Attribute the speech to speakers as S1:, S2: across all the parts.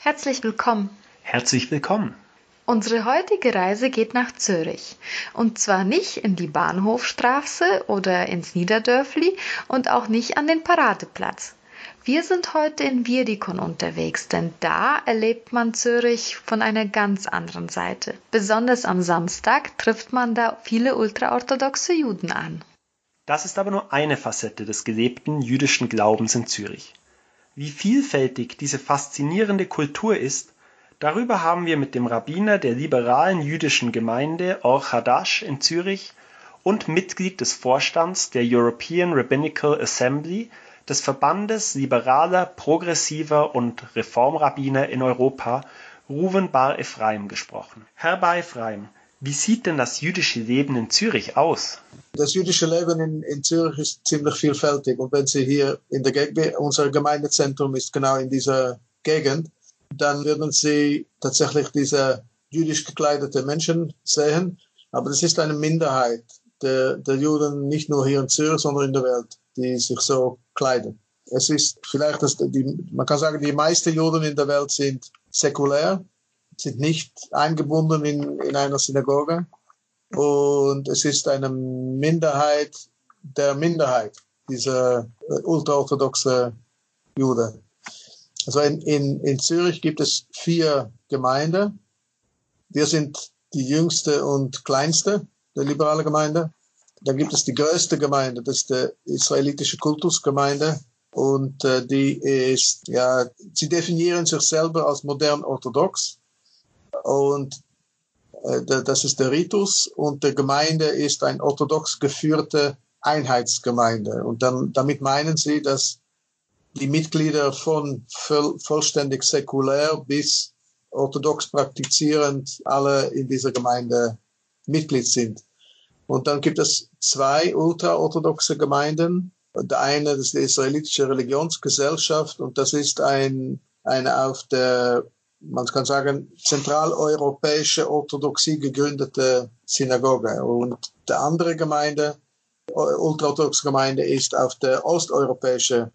S1: Herzlich willkommen.
S2: Herzlich willkommen.
S1: Unsere heutige Reise geht nach Zürich. Und zwar nicht in die Bahnhofstraße oder ins Niederdörfli und auch nicht an den Paradeplatz. Wir sind heute in Wiedikon unterwegs, denn da erlebt man Zürich von einer ganz anderen Seite. Besonders am Samstag trifft man da viele ultraorthodoxe Juden an.
S2: Das ist aber nur eine Facette des gelebten jüdischen Glaubens in Zürich. Wie vielfältig diese faszinierende Kultur ist, darüber haben wir mit dem Rabbiner der liberalen jüdischen Gemeinde Or Hadash in Zürich und Mitglied des Vorstands der European Rabbinical Assembly des Verbandes liberaler, progressiver und Reformrabbiner in Europa, Ruven Bar Ephraim, gesprochen. Herr Bar Ephraim, wie sieht denn das jüdische Leben in Zürich aus?
S3: Das jüdische Leben in, in Zürich ist ziemlich vielfältig. Und wenn Sie hier in der Gegend, unser Gemeindezentrum ist genau in dieser Gegend, dann werden Sie tatsächlich diese jüdisch gekleidete Menschen sehen. Aber das ist eine Minderheit der, der Juden, nicht nur hier in Zürich, sondern in der Welt, die sich so kleiden. Es ist vielleicht, dass die, man kann sagen, die meisten Juden in der Welt sind säkulär, sind nicht eingebunden in, in einer Synagoge. Und es ist eine Minderheit der Minderheit, diese ultraorthodoxe Juden. Also in, in, in Zürich gibt es vier Gemeinden. Wir sind die jüngste und kleinste der liberale Gemeinde. Dann gibt es die größte Gemeinde, das ist die israelitische Kultusgemeinde. Und äh, die ist, ja, sie definieren sich selber als modern orthodox. Und äh, das ist der Ritus. Und die Gemeinde ist ein orthodox geführte Einheitsgemeinde. Und dann, damit meinen sie, dass die Mitglieder von voll, vollständig säkulär bis orthodox praktizierend alle in dieser Gemeinde Mitglied sind. Und dann gibt es zwei ultraorthodoxe Gemeinden. Der eine ist die israelitische Religionsgesellschaft und das ist ein, eine auf der, man kann sagen, zentraleuropäische Orthodoxie gegründete Synagoge. Und der andere Gemeinde, ultraorthodoxe Gemeinde, ist auf der osteuropäische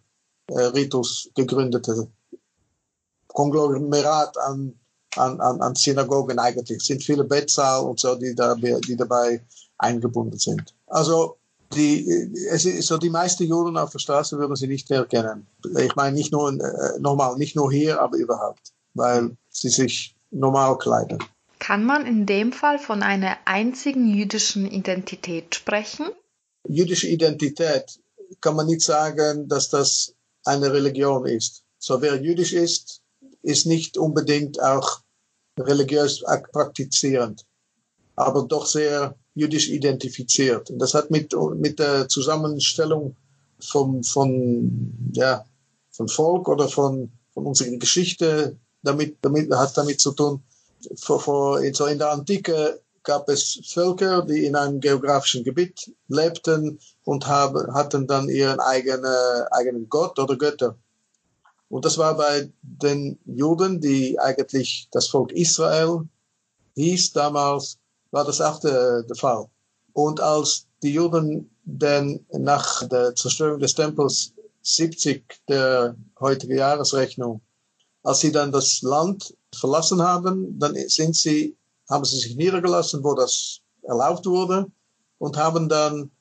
S3: äh, Ritus gegründete Konglomerat an, an, an, an Synagogen eigentlich. Es sind viele Bettsaal und so, die, da, die dabei eingebunden sind. Also die, es ist so die meisten Juden auf der Straße würden sie nicht erkennen. Ich meine nicht nur äh, nochmal, nicht nur hier, aber überhaupt, weil sie sich normal kleiden.
S1: Kann man in dem Fall von einer einzigen jüdischen Identität sprechen?
S3: Jüdische Identität kann man nicht sagen, dass das eine Religion ist. So wer jüdisch ist, ist nicht unbedingt auch religiös praktizierend, aber doch sehr jüdisch identifiziert. Und das hat mit, mit der Zusammenstellung vom, von, ja, von Volk oder von, von unserer Geschichte damit, damit, hat damit zu tun. Vor, vor, so in der Antike gab es Völker, die in einem geografischen Gebiet lebten und haben, hatten dann ihren eigenen, eigenen Gott oder Götter. Und das war bei den Juden, die eigentlich das Volk Israel hieß damals, war das auch der, der Fall. Und als die Juden dann nach der Zerstörung des Tempels 70 der heutigen Jahresrechnung, als sie dann das Land verlassen haben, dann sind sie, haben sie sich niedergelassen, wo das erlaubt wurde und haben dann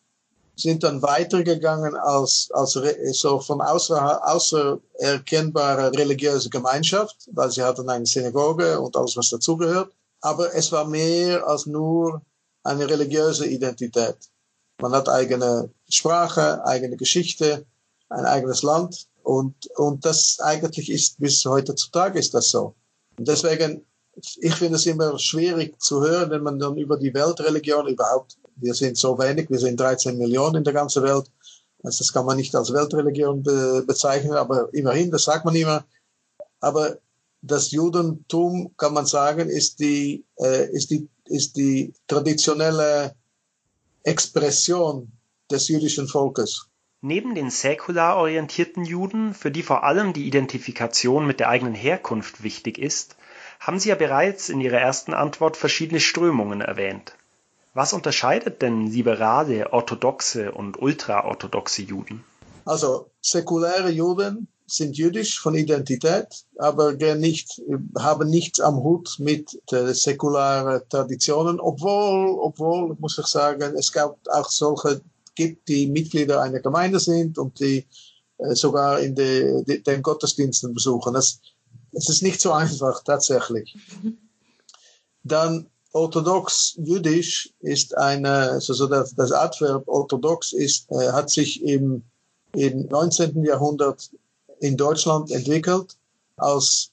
S3: sind dann weitergegangen als, als so von außer, außer erkennbare religiöse Gemeinschaft, weil sie hatten eine Synagoge und alles, was dazugehört aber es war mehr als nur eine religiöse Identität. Man hat eigene Sprache, eigene Geschichte, ein eigenes Land und, und das eigentlich ist bis heutzutage ist das so. Und deswegen, ich finde es immer schwierig zu hören, wenn man dann über die Weltreligion überhaupt, wir sind so wenig, wir sind 13 Millionen in der ganzen Welt, also das kann man nicht als Weltreligion be bezeichnen, aber immerhin, das sagt man immer. Aber das Judentum, kann man sagen, ist die, äh, ist die, ist die traditionelle Expression des jüdischen Volkes.
S2: Neben den säkular orientierten Juden, für die vor allem die Identifikation mit der eigenen Herkunft wichtig ist, haben Sie ja bereits in Ihrer ersten Antwort verschiedene Strömungen erwähnt. Was unterscheidet denn liberale, orthodoxe und ultraorthodoxe Juden?
S3: Also säkuläre Juden sind jüdisch von Identität, aber nicht, haben nichts am Hut mit säkularen Traditionen, obwohl, obwohl, muss ich sagen, es gab auch solche, gibt, die Mitglieder einer Gemeinde sind und die äh, sogar in de, de, den Gottesdiensten besuchen. Das, es ist nicht so einfach, tatsächlich. Dann orthodox jüdisch ist eine, also das, das Adverb orthodox ist, äh, hat sich im, im 19. Jahrhundert in Deutschland entwickelt als,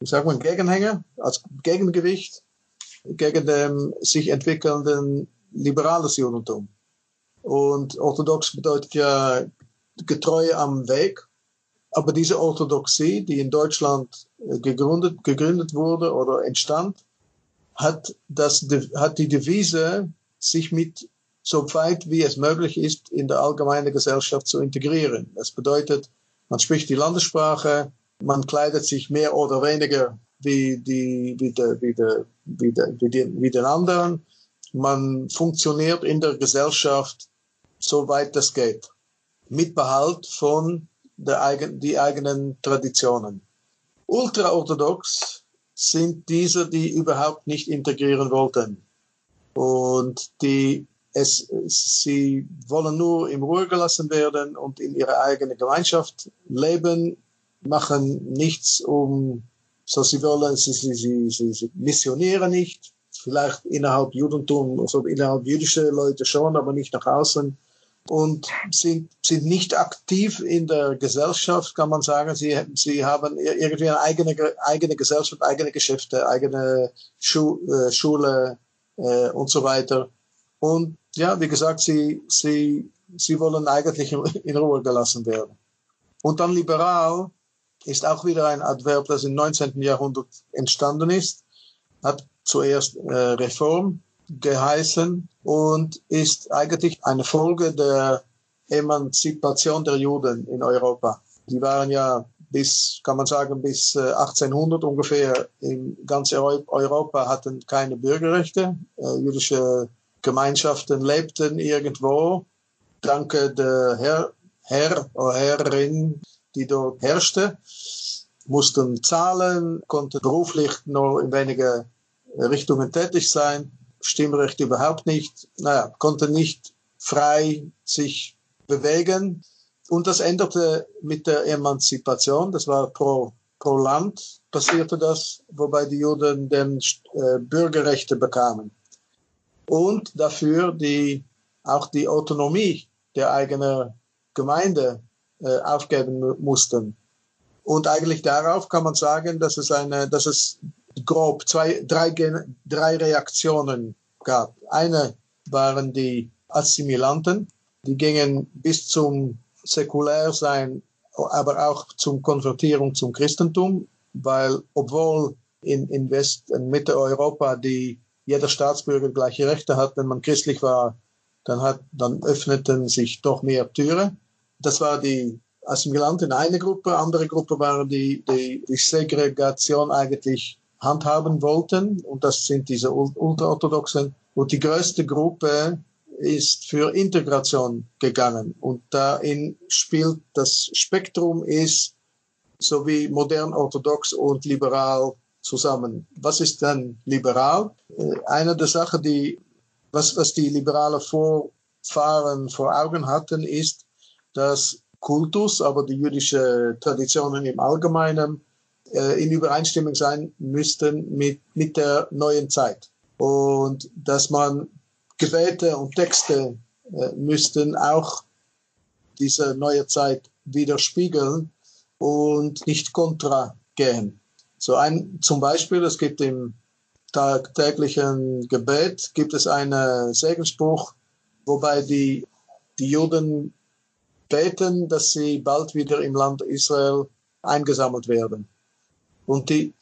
S3: wie sagt man, Gegenhänger, als Gegengewicht gegen dem sich entwickelnden liberales Judentum. Und orthodox bedeutet ja getreu am Weg. Aber diese Orthodoxie, die in Deutschland äh, gegründet, gegründet wurde oder entstand, hat, das, hat die Devise, sich mit so weit wie es möglich ist, in der allgemeinen Gesellschaft zu integrieren. Das bedeutet, man spricht die Landessprache, man kleidet sich mehr oder weniger wie, die, wie, der, wie, der, wie, der, wie, den, wie den anderen. Man funktioniert in der Gesellschaft so weit das geht. Mit Behalt von der eigen, die eigenen Traditionen. Ultraorthodox sind diese, die überhaupt nicht integrieren wollten. Und die es, sie wollen nur in Ruhe gelassen werden und in ihrer eigenen Gemeinschaft leben, machen nichts um, so sie wollen, sie, sie, sie, sie, sie missionieren nicht, vielleicht innerhalb Judentum, also innerhalb jüdische Leute schon, aber nicht nach außen und sind, sind nicht aktiv in der Gesellschaft, kann man sagen. Sie, sie haben irgendwie eine eigene, eigene Gesellschaft, eigene Geschäfte, eigene Schu äh, Schule äh, und so weiter. Und ja, wie gesagt, sie, sie, sie wollen eigentlich in Ruhe gelassen werden. Und dann liberal ist auch wieder ein Adverb, das im 19. Jahrhundert entstanden ist, hat zuerst äh, Reform geheißen und ist eigentlich eine Folge der Emanzipation der Juden in Europa. Die waren ja bis, kann man sagen, bis 1800 äh, ungefähr in ganz Europa hatten keine Bürgerrechte. Äh, jüdische Gemeinschaften lebten irgendwo, danke der Herr, Herr oder Herrin, die dort herrschte, mussten zahlen, konnten beruflich nur in wenige Richtungen tätig sein, Stimmrecht überhaupt nicht, naja, konnten nicht frei sich bewegen. Und das änderte mit der Emanzipation, das war pro, pro Land passierte das, wobei die Juden dann äh, Bürgerrechte bekamen und dafür die, auch die Autonomie der eigenen Gemeinde äh, aufgeben mussten. Und eigentlich darauf kann man sagen, dass es eine, dass es grob zwei, drei, drei Reaktionen gab. Eine waren die Assimilanten, die gingen bis zum Säkulärsein, aber auch zum Konvertierung zum Christentum, weil obwohl in, in West- und Mitteleuropa die jeder Staatsbürger gleiche Rechte hat. Wenn man christlich war, dann, hat, dann öffneten sich doch mehr Türen. Das war die Assimilanten eine Gruppe, andere Gruppe waren die, die, die Segregation eigentlich handhaben wollten und das sind diese Ultraorthodoxen. Und die größte Gruppe ist für Integration gegangen und darin spielt das Spektrum ist so wie modern orthodox und liberal zusammen. Was ist dann liberal? Äh, eine der Sachen, die, was, was die liberale Vorfahren vor Augen hatten, ist, dass Kultus, aber die jüdische Traditionen im Allgemeinen in Übereinstimmung sein müssten mit, mit der neuen Zeit. Und dass man Gebete und Texte äh, müssten auch diese neue Zeit widerspiegeln und nicht kontra gehen. So ein, zum Beispiel, es gibt im tagtäglichen Gebet, gibt es einen Segensspruch, wobei die, die Juden beten, dass sie bald wieder im Land Israel eingesammelt werden. Und die,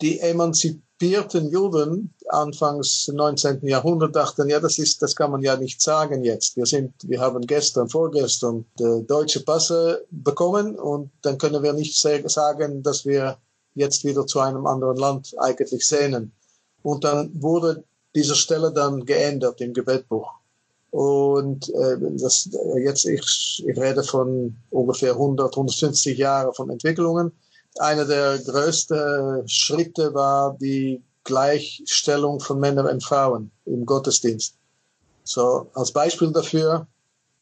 S3: die emanzipierten Juden anfangs 19. Jahrhundert dachten, ja, das ist, das kann man ja nicht sagen jetzt. Wir sind, wir haben gestern, vorgestern die deutsche Passe bekommen und dann können wir nicht sagen, dass wir jetzt wieder zu einem anderen Land eigentlich sehnen. Und dann wurde diese Stelle dann geändert im Gebetbuch. Und äh, das, jetzt, ich, ich rede von ungefähr 100, 150 Jahren von Entwicklungen. Einer der größten Schritte war die Gleichstellung von Männern und Frauen im Gottesdienst. So, als Beispiel dafür,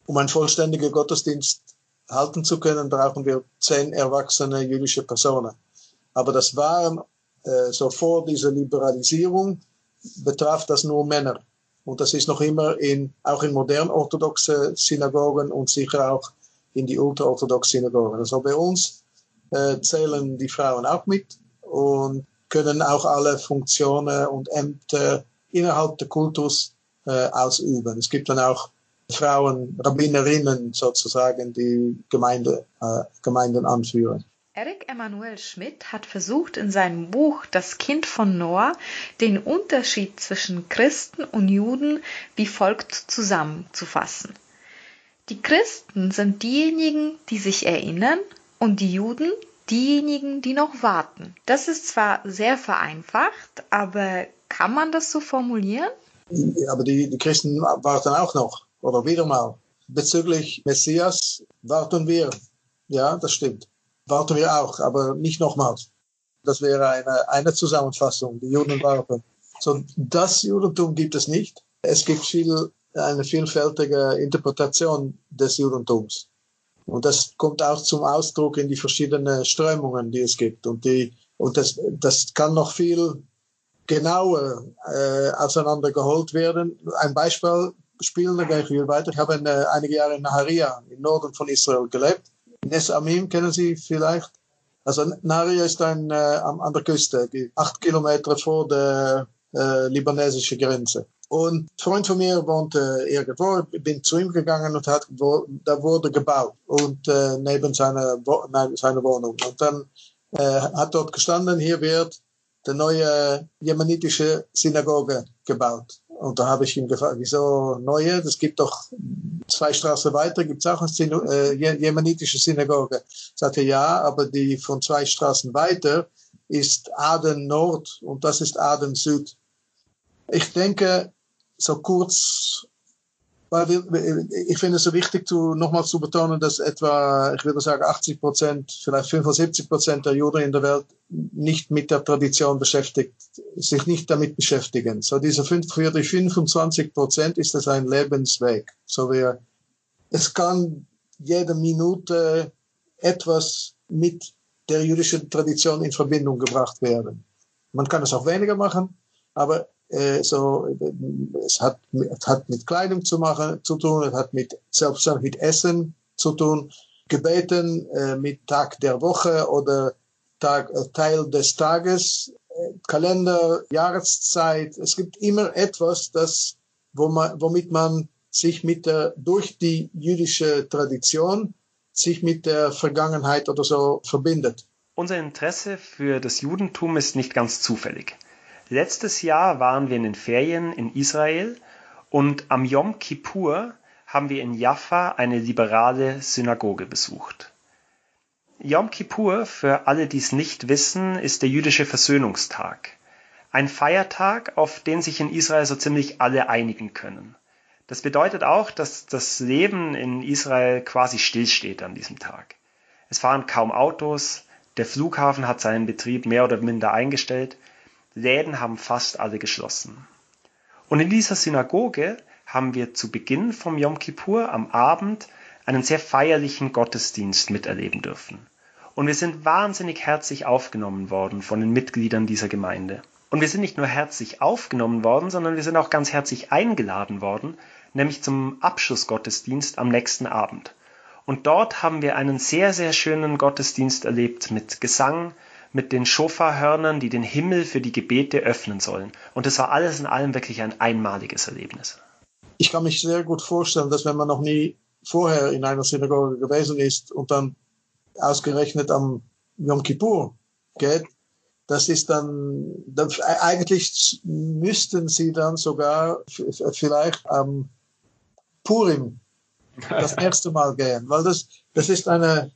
S3: um einen vollständigen Gottesdienst halten zu können, brauchen wir zehn erwachsene jüdische Personen. Aber das waren, äh, so vor dieser Liberalisierung, betraf das nur Männer. Und das ist noch immer in, auch in modern orthodoxe Synagogen und sicher auch in die ultraorthodoxen Synagogen. Also bei uns äh, zählen die Frauen auch mit und können auch alle Funktionen und Ämter innerhalb der Kultus äh, ausüben. Es gibt dann auch Frauen, Rabbinerinnen sozusagen, die Gemeinde, äh, Gemeinden anführen.
S1: Eric Emanuel Schmidt hat versucht, in seinem Buch Das Kind von Noah den Unterschied zwischen Christen und Juden wie folgt zusammenzufassen. Die Christen sind diejenigen, die sich erinnern, und die Juden diejenigen, die noch warten. Das ist zwar sehr vereinfacht, aber kann man das so formulieren?
S3: Aber die, die Christen warten auch noch, oder wieder mal. Bezüglich Messias warten wir. Ja, das stimmt. Warten wir auch, aber nicht nochmals. Das wäre eine, eine Zusammenfassung. Die Juden warten. So, das Judentum gibt es nicht. Es gibt viel, eine vielfältige Interpretation des Judentums. Und das kommt auch zum Ausdruck in die verschiedenen Strömungen, die es gibt. Und, die, und das, das kann noch viel genauer äh, auseinandergeholt werden. Ein Beispiel spielen, dann gehe ich wieder weiter. Ich habe eine, einige Jahre in Naharia, im Norden von Israel, gelebt. Nes Amim kennen Sie vielleicht. Also Naharia ist ein, äh, an der Küste, acht Kilometer vor der äh, libanesischen Grenze. Und ein Freund von mir wohnte irgendwo, bin zu ihm gegangen und hat, wo, da wurde gebaut und äh, neben seiner, seiner Wohnung. Und dann äh, hat dort gestanden, hier wird die neue jemenitische Synagoge gebaut. Und da habe ich ihn gefragt, wieso neue? Das gibt doch zwei Straßen weiter, gibt es auch eine äh, jemenitische Synagoge. Sagte ja, aber die von zwei Straßen weiter ist Aden Nord und das ist Aden Süd. Ich denke, so kurz, weil wir, ich finde es so wichtig, zu, nochmal zu betonen, dass etwa, ich würde sagen, 80 Prozent, vielleicht 75 Prozent der Juden in der Welt nicht mit der Tradition beschäftigt, sich nicht damit beschäftigen. So diese 25 Prozent ist das ein Lebensweg. So wir, es kann jede Minute etwas mit der jüdischen Tradition in Verbindung gebracht werden. Man kann es auch weniger machen, aber so, es hat, es hat mit Kleidung zu machen, zu tun, es hat mit, selbstverständlich mit Essen zu tun, Gebeten äh, mit Tag der Woche oder Tag, äh, Teil des Tages, äh, Kalender, Jahreszeit. Es gibt immer etwas, das, wo man, womit man sich mit der, durch die jüdische Tradition sich mit der Vergangenheit oder so verbindet.
S2: Unser Interesse für das Judentum ist nicht ganz zufällig. Letztes Jahr waren wir in den Ferien in Israel und am Yom Kippur haben wir in Jaffa eine liberale Synagoge besucht. Yom Kippur, für alle, die es nicht wissen, ist der jüdische Versöhnungstag. Ein Feiertag, auf den sich in Israel so ziemlich alle einigen können. Das bedeutet auch, dass das Leben in Israel quasi stillsteht an diesem Tag. Es fahren kaum Autos, der Flughafen hat seinen Betrieb mehr oder minder eingestellt Läden haben fast alle geschlossen. Und in dieser Synagoge haben wir zu Beginn vom Yom Kippur am Abend einen sehr feierlichen Gottesdienst miterleben dürfen. Und wir sind wahnsinnig herzlich aufgenommen worden von den Mitgliedern dieser Gemeinde. Und wir sind nicht nur herzlich aufgenommen worden, sondern wir sind auch ganz herzlich eingeladen worden, nämlich zum Abschlussgottesdienst am nächsten Abend. Und dort haben wir einen sehr, sehr schönen Gottesdienst erlebt mit Gesang, mit den Schofahörnern, die den Himmel für die Gebete öffnen sollen. Und es war alles in allem wirklich ein einmaliges Erlebnis.
S3: Ich kann mich sehr gut vorstellen, dass wenn man noch nie vorher in einer Synagoge gewesen ist und dann ausgerechnet am Yom Kippur geht, das ist dann, dann eigentlich müssten sie dann sogar vielleicht am Purim das erste Mal gehen, weil das, das ist eine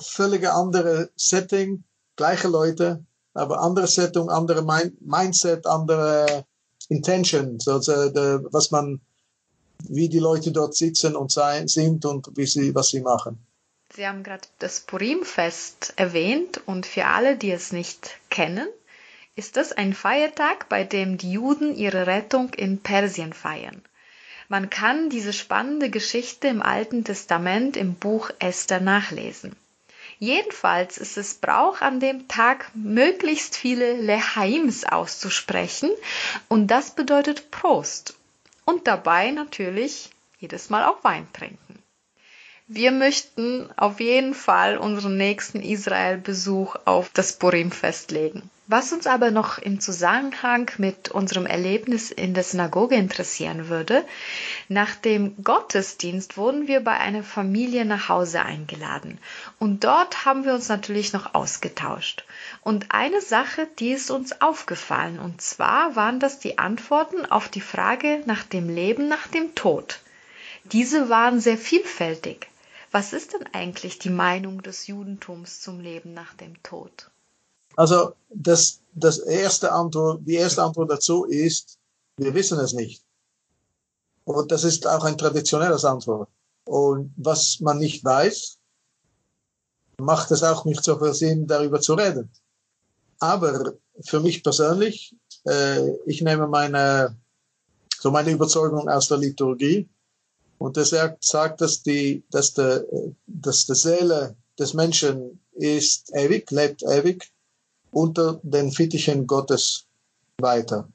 S3: völlige andere Setting, gleiche Leute, aber andere Setting, andere Mind Mindset, andere Intention, also de, was man wie die Leute dort sitzen und sein, sind und wie sie, was sie machen.
S1: Sie haben gerade das Purim-Fest erwähnt und für alle, die es nicht kennen, ist es ein Feiertag, bei dem die Juden ihre Rettung in Persien feiern. Man kann diese spannende Geschichte im Alten Testament im Buch Esther nachlesen. Jedenfalls ist es Brauch, an dem Tag möglichst viele Lehaims auszusprechen und das bedeutet Prost und dabei natürlich jedes Mal auch Wein trinken. Wir möchten auf jeden Fall unseren nächsten Israel-Besuch auf das Purim festlegen. Was uns aber noch im Zusammenhang mit unserem Erlebnis in der Synagoge interessieren würde, nach dem Gottesdienst wurden wir bei einer Familie nach Hause eingeladen und dort haben wir uns natürlich noch ausgetauscht. Und eine Sache, die ist uns aufgefallen und zwar waren das die Antworten auf die Frage nach dem Leben nach dem Tod. Diese waren sehr vielfältig. Was ist denn eigentlich die Meinung des Judentums zum Leben nach dem Tod?
S3: Also das, das erste Antwort, die erste Antwort dazu ist, wir wissen es nicht. Und das ist auch ein traditionelles Antwort. Und was man nicht weiß, macht es auch nicht so viel Sinn, darüber zu reden. Aber für mich persönlich, äh, ich nehme meine, so meine Überzeugung aus der Liturgie und das sagt, dass die, dass der, dass die Seele des Menschen ist ewig, lebt ewig unter den Fittichen Gottes weiter.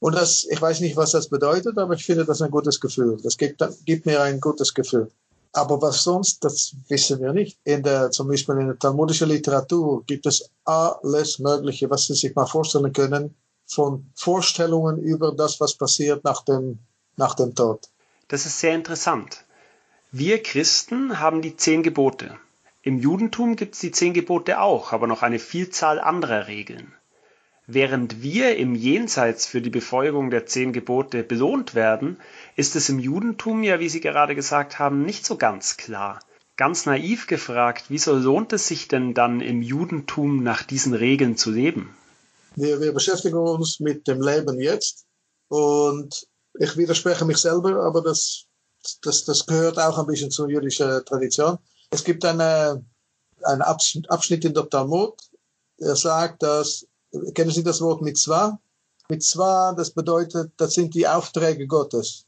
S3: Und das, ich weiß nicht, was das bedeutet, aber ich finde das ein gutes Gefühl. Das gibt, gibt mir ein gutes Gefühl. Aber was sonst, das wissen wir nicht. In der, zum Beispiel in der talmudischen Literatur gibt es alles Mögliche, was Sie sich mal vorstellen können, von Vorstellungen über das, was passiert nach dem, nach dem Tod.
S2: Das ist sehr interessant. Wir Christen haben die zehn Gebote. Im Judentum gibt es die zehn Gebote auch, aber noch eine Vielzahl anderer Regeln. Während wir im Jenseits für die Befolgung der zehn Gebote belohnt werden, ist es im Judentum ja, wie Sie gerade gesagt haben, nicht so ganz klar. Ganz naiv gefragt, wieso lohnt es sich denn dann im Judentum nach diesen Regeln zu leben?
S3: Wir, wir beschäftigen uns mit dem Leben jetzt und ich widerspreche mich selber, aber das, das, das gehört auch ein bisschen zur jüdischen Tradition. Es gibt eine, einen Abschnitt in der Talmud, der sagt, dass, kennen Sie das Wort Mitzvah? Mitzvah, das bedeutet, das sind die Aufträge Gottes.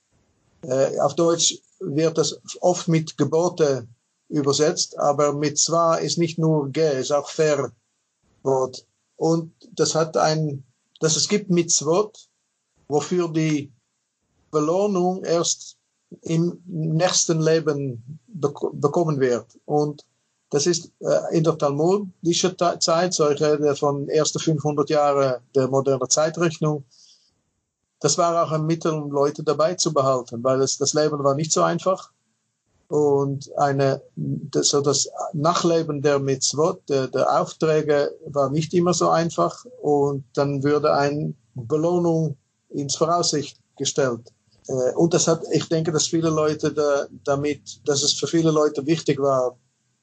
S3: Äh, auf Deutsch wird das oft mit Gebote übersetzt, aber Mitzvah ist nicht nur Ge, ist auch Verbot. Und das hat ein, dass es gibt Mitzvot, wofür die Belohnung erst im nächsten Leben bekommen wird. Und das ist äh, in der talmudische Zeit, so ich rede von ersten 500 Jahren der modernen Zeitrechnung, das war auch ein Mittel, um Leute dabei zu behalten, weil es, das Leben war nicht so einfach. Und eine, das, so das Nachleben der Mitzvot, der, der Aufträge, war nicht immer so einfach. Und dann würde eine Belohnung ins Voraussicht gestellt. Äh, und das hat, ich denke, dass viele Leute da, damit, dass es für viele Leute wichtig war,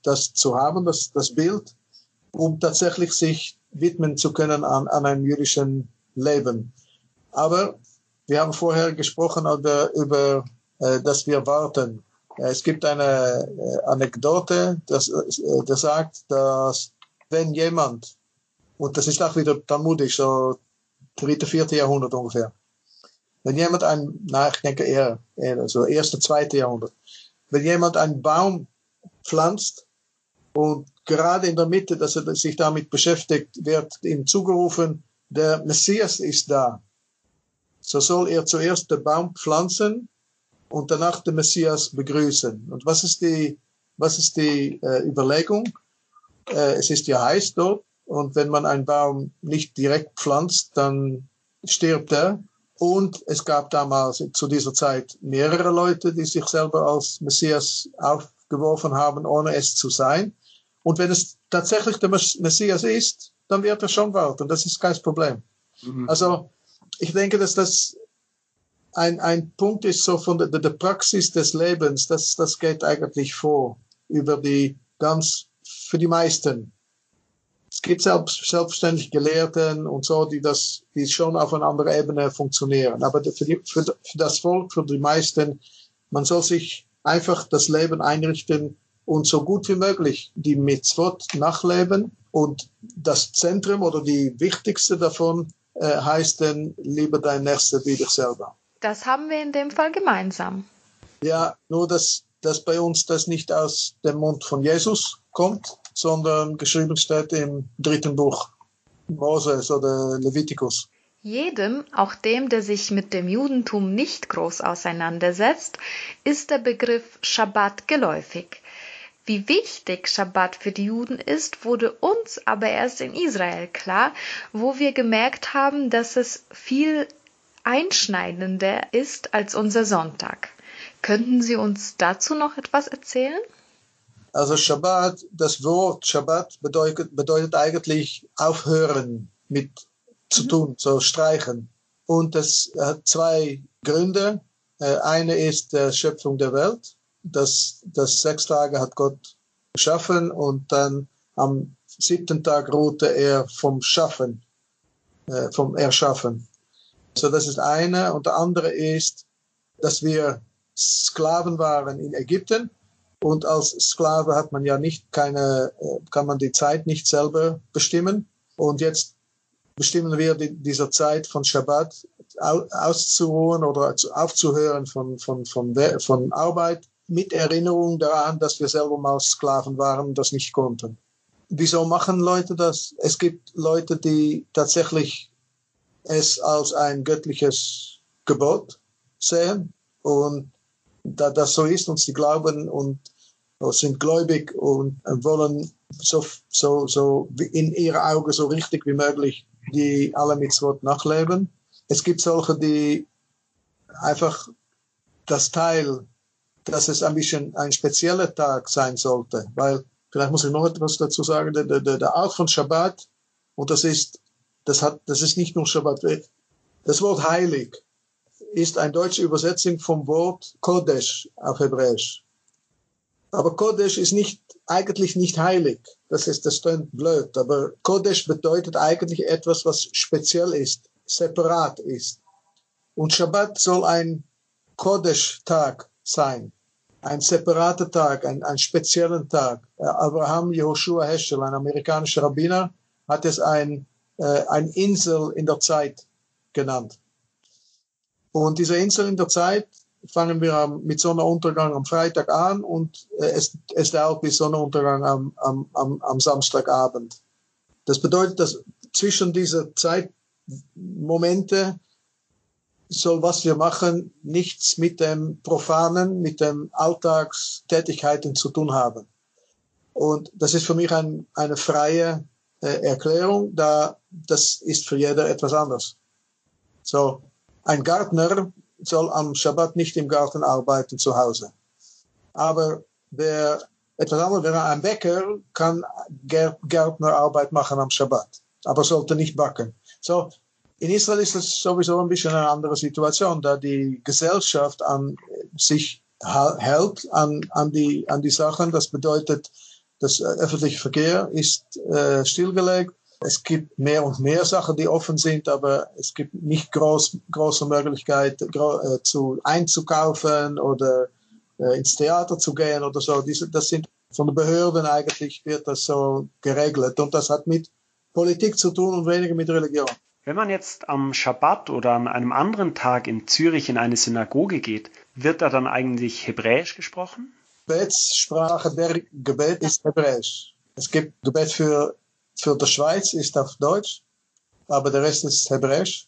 S3: das zu haben, das, das Bild, um tatsächlich sich widmen zu können an, an einem jüdischen Leben. Aber wir haben vorher gesprochen über, über äh, dass wir warten. Es gibt eine äh, Anekdote, das, äh, das sagt, dass wenn jemand, und das ist auch wieder talmudisch, so dritte, vierte Jahrhundert ungefähr, wenn jemand ein, na, ich denke eher, eher so erste, zweite Jahrhundert, wenn jemand einen Baum pflanzt und gerade in der Mitte, dass er sich damit beschäftigt, wird ihm zugerufen, der Messias ist da. So soll er zuerst den Baum pflanzen und danach den Messias begrüßen. Und was ist die, was ist die äh, Überlegung? Äh, es ist ja heiß dort und wenn man einen Baum nicht direkt pflanzt, dann stirbt er. Und es gab damals zu dieser Zeit mehrere Leute, die sich selber als Messias aufgeworfen haben, ohne es zu sein. Und wenn es tatsächlich der Messias ist, dann wird er schon warten. Das ist kein Problem. Mhm. Also, ich denke, dass das ein, ein Punkt ist so von der, der Praxis des Lebens, das, das geht eigentlich vor über die ganz, für die meisten Es gibt selbst, selbstständig Gelehrten und so, die das, die schon auf einer anderen Ebene funktionieren. Aber für, die, für, für das Volk, für die meisten, man soll sich einfach das Leben einrichten und so gut wie möglich die Mitzvot nachleben. Und das Zentrum oder die wichtigste davon äh, heißt denn, liebe dein Nächster wie dich selber.
S1: Das haben wir in dem Fall gemeinsam.
S3: Ja, nur dass, dass bei uns das nicht aus dem Mund von Jesus kommt, sondern geschrieben steht im dritten Buch Moses oder Levitikus.
S1: Jedem, auch dem, der sich mit dem Judentum nicht groß auseinandersetzt, ist der Begriff Schabbat geläufig. Wie wichtig Schabbat für die Juden ist, wurde uns aber erst in Israel klar, wo wir gemerkt haben, dass es viel einschneidender ist als unser Sonntag. Könnten Sie uns dazu noch etwas erzählen?
S3: Also Shabbat, das Wort Shabbat bedeutet, bedeutet eigentlich aufhören mit zu tun, so streichen. Und das hat zwei Gründe. Äh, eine ist der Schöpfung der Welt. Das, das sechs Tage hat Gott geschaffen und dann am siebten Tag ruhte er vom Schaffen, äh, vom Erschaffen. So, das ist eine. Und der andere ist, dass wir Sklaven waren in Ägypten. Und als Sklave hat man ja nicht keine, äh, kann man die Zeit nicht selber bestimmen. Und jetzt bestimmen wir die, dieser Zeit von Shabbat auszuruhen oder aufzuhören von, von, von, von Arbeit mit Erinnerung daran, dass wir selber mal Sklaven waren und das nicht konnten. Wieso machen Leute das? Es gibt Leute, die tatsächlich es als ein göttliches Gebot sehen und da das so ist und sie glauben und sind gläubig und wollen so, so, so in ihre Augen so richtig wie möglich die alle Mitzvot nachleben. Es gibt solche, die einfach das Teil, dass es ein bisschen ein spezieller Tag sein sollte, weil vielleicht muss ich noch etwas dazu sagen, der, der, der Art von Shabbat, und das ist das, hat, das ist nicht nur Shabbat. Das Wort heilig ist eine deutsche Übersetzung vom Wort Kodesh auf Hebräisch. Aber Kodesh ist nicht, eigentlich nicht heilig. Das ist, das klingt blöd. Aber Kodesh bedeutet eigentlich etwas, was speziell ist, separat ist. Und Shabbat soll ein Kodesh-Tag sein. Ein separater Tag, ein, ein spezieller Tag. Abraham Yehoshua Heschel, ein amerikanischer Rabbiner, hat es ein äh, ein Insel in der Zeit genannt. Und diese Insel in der Zeit fangen wir mit Sonnenuntergang am Freitag an und äh, es, es dauert bis Sonnenuntergang am, am, am, am Samstagabend. Das bedeutet, dass zwischen dieser Zeitmomente soll, was wir machen, nichts mit dem Profanen, mit den Alltagstätigkeiten zu tun haben. Und das ist für mich ein, eine freie äh, Erklärung, da das ist für jeder etwas anders. So, ein Gärtner soll am Schabbat nicht im Garten arbeiten zu Hause. Aber der etwas anderes, er ein Bäcker kann Gärtnerarbeit machen am Schabbat, aber sollte nicht backen. So, in Israel ist es sowieso ein bisschen eine andere Situation, da die Gesellschaft an sich hält an, an, die, an die Sachen. Das bedeutet, das äh, öffentliche Verkehr ist äh, stillgelegt. Es gibt mehr und mehr Sachen, die offen sind, aber es gibt nicht groß, große Möglichkeit, gro äh, zu einzukaufen oder äh, ins Theater zu gehen oder so. Diese, das sind von den Behörden eigentlich wird das so geregelt und das hat mit Politik zu tun und weniger mit Religion.
S2: Wenn man jetzt am Schabbat oder an einem anderen Tag in Zürich in eine Synagoge geht, wird da dann eigentlich Hebräisch gesprochen?
S3: Gebetssprache der Gebet ist Hebräisch. Es gibt Gebet für, für die Schweiz, ist auf Deutsch, aber der Rest ist Hebräisch.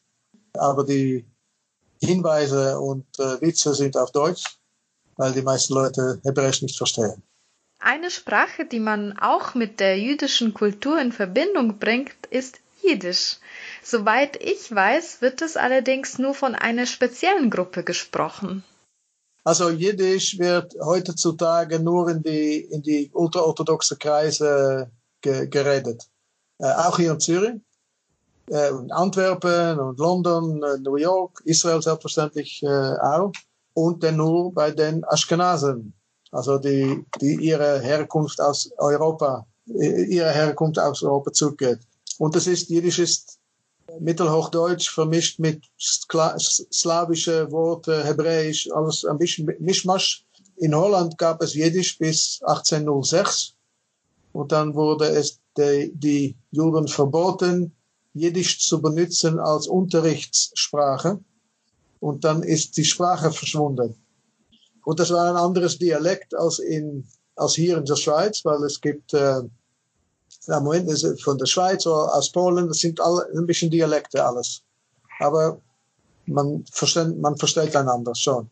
S3: Aber die Hinweise und äh, Witze sind auf Deutsch, weil die meisten Leute Hebräisch nicht verstehen.
S1: Eine Sprache, die man auch mit der jüdischen Kultur in Verbindung bringt, ist Jiddisch. Soweit ich weiß, wird es allerdings nur von einer speziellen Gruppe gesprochen.
S3: Also Jiddisch wird heutzutage nur in die, in die ultraorthodoxe Kreise ge geredet. Auch hier in Zürich, äh, in Antwerpen und London, äh, New York, Israel selbstverständlich auch. Und dann nur bei den Ashkenazen, also die, die ihre Herkunft aus Europa ihre Herkunft aus Europa zurückgeht. Und das ist, Jiddisch ist Mittelhochdeutsch vermischt mit slawische Worte, Hebräisch, alles ein bisschen Mischmasch. In Holland gab es Jiddisch bis 1806 und dann wurde es die, die Juden verboten, Jiddisch zu benutzen als Unterrichtssprache und dann ist die Sprache verschwunden. Und das war ein anderes Dialekt als in als hier in der Schweiz, weil es gibt äh, ja, Moment, von der Schweiz oder aus Polen, das sind alle ein bisschen Dialekte alles. Aber man versteht, man versteht einander schon.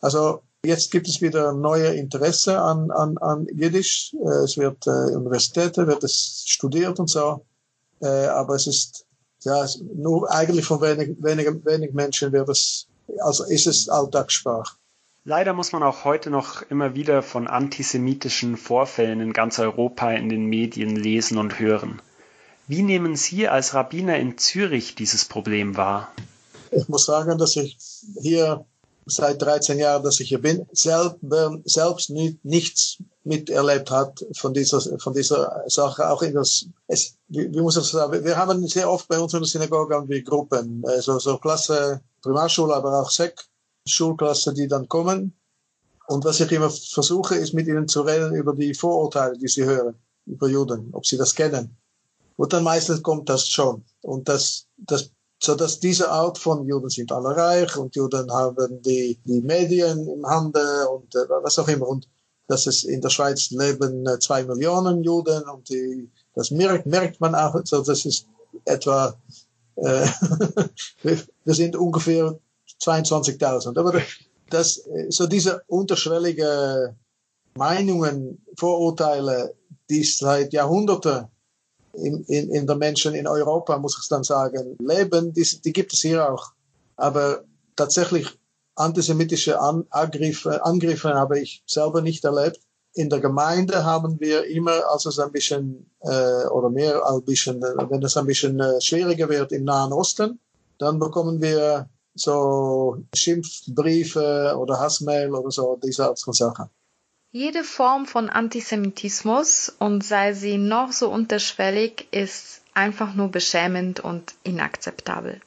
S3: Also jetzt gibt es wieder neue Interesse an, an, an Jiddisch. Äh, es wird äh, Universitäten, wird es studiert und so. Äh, aber es ist ja nur eigentlich von wenig, wenig, wenig Menschen wird es, also ist es Alltagssprache.
S2: Leider muss man auch heute noch immer wieder von antisemitischen Vorfällen in ganz Europa in den Medien lesen und hören. Wie nehmen Sie als Rabbiner in Zürich dieses Problem wahr?
S3: Ich muss sagen, dass ich hier seit 13 Jahren, dass ich hier bin, selber, selbst nicht, nichts miterlebt hat von dieser, von dieser Sache. Auch in das, es, wie, wie muss ich sagen, wir haben sehr oft bei uns in der Synagoge wie Gruppen, also so Klasse, Primarschule, aber auch Sek, Schulklasse, die dann kommen. Und was ich immer versuche, ist mit ihnen zu reden über die Vorurteile, die sie hören, über Juden, ob sie das kennen. Und dann meistens kommt das schon. Und das, das, so dass diese Art von Juden sind alle reich und Juden haben die, die Medien im Hande und äh, was auch immer. Und dass es in der Schweiz leben äh, zwei Millionen Juden und die, das merkt, merkt man auch, so das ist etwa, äh, wir sind ungefähr 22.000. Aber das, so diese unterschwellige Meinungen, Vorurteile, die seit Jahrhunderten in, in, in der Menschen in Europa, muss ich dann sagen, leben, die, die gibt es hier auch. Aber tatsächlich antisemitische An Angriffe, Angriffe habe ich selber nicht erlebt. In der Gemeinde haben wir immer, als es ein bisschen äh, oder mehr ein bisschen, wenn es ein bisschen äh, schwieriger wird im Nahen Osten, dann bekommen wir so Schimpfbriefe oder Hassmail oder so, diese Art von Sachen.
S1: Jede Form von Antisemitismus, und sei sie noch so unterschwellig, ist einfach nur beschämend und inakzeptabel.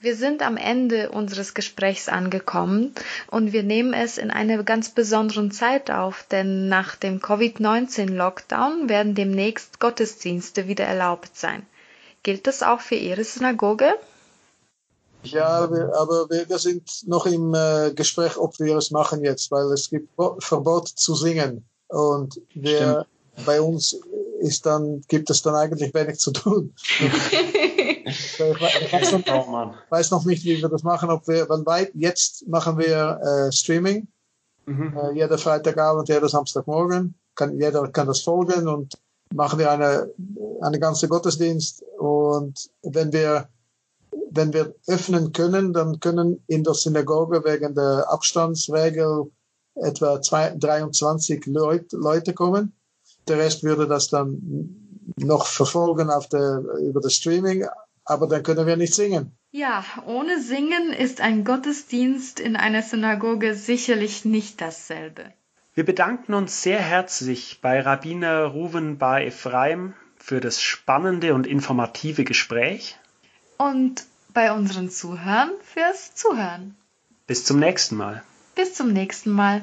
S1: Wir sind am Ende unseres Gesprächs angekommen und wir nehmen es in einer ganz besonderen Zeit auf, denn nach dem Covid-19-Lockdown werden demnächst Gottesdienste wieder erlaubt sein. Gilt das auch für Ihre Synagoge?
S3: Ja, aber wir, wir sind noch im äh, Gespräch, ob wir es machen jetzt, weil es gibt Verbot zu singen. Und wir, bei uns ist dann, gibt es dann eigentlich wenig zu tun. ich, weiß noch, oh, weiß noch, nicht, wie wir das machen. Ob wir, weil jetzt machen wir äh, Streaming. Mhm. Äh, jeder Freitagabend, jeder Samstagmorgen. Kann, jeder kann das folgen und machen wir eine, eine ganze Gottesdienst. Und wenn wir wenn wir öffnen können, dann können in der Synagoge wegen der Abstandsregel etwa zwei, 23 Leut, Leute kommen. Der Rest würde das dann noch verfolgen auf der, über das Streaming, aber dann können wir nicht singen.
S1: Ja, ohne Singen ist ein Gottesdienst in einer Synagoge sicherlich nicht dasselbe.
S2: Wir bedanken uns sehr herzlich bei Rabbiner Ruven Bar Ephraim für das spannende und informative Gespräch.
S1: Und bei unseren Zuhörern fürs Zuhören.
S2: Bis zum nächsten Mal.
S1: Bis zum nächsten Mal.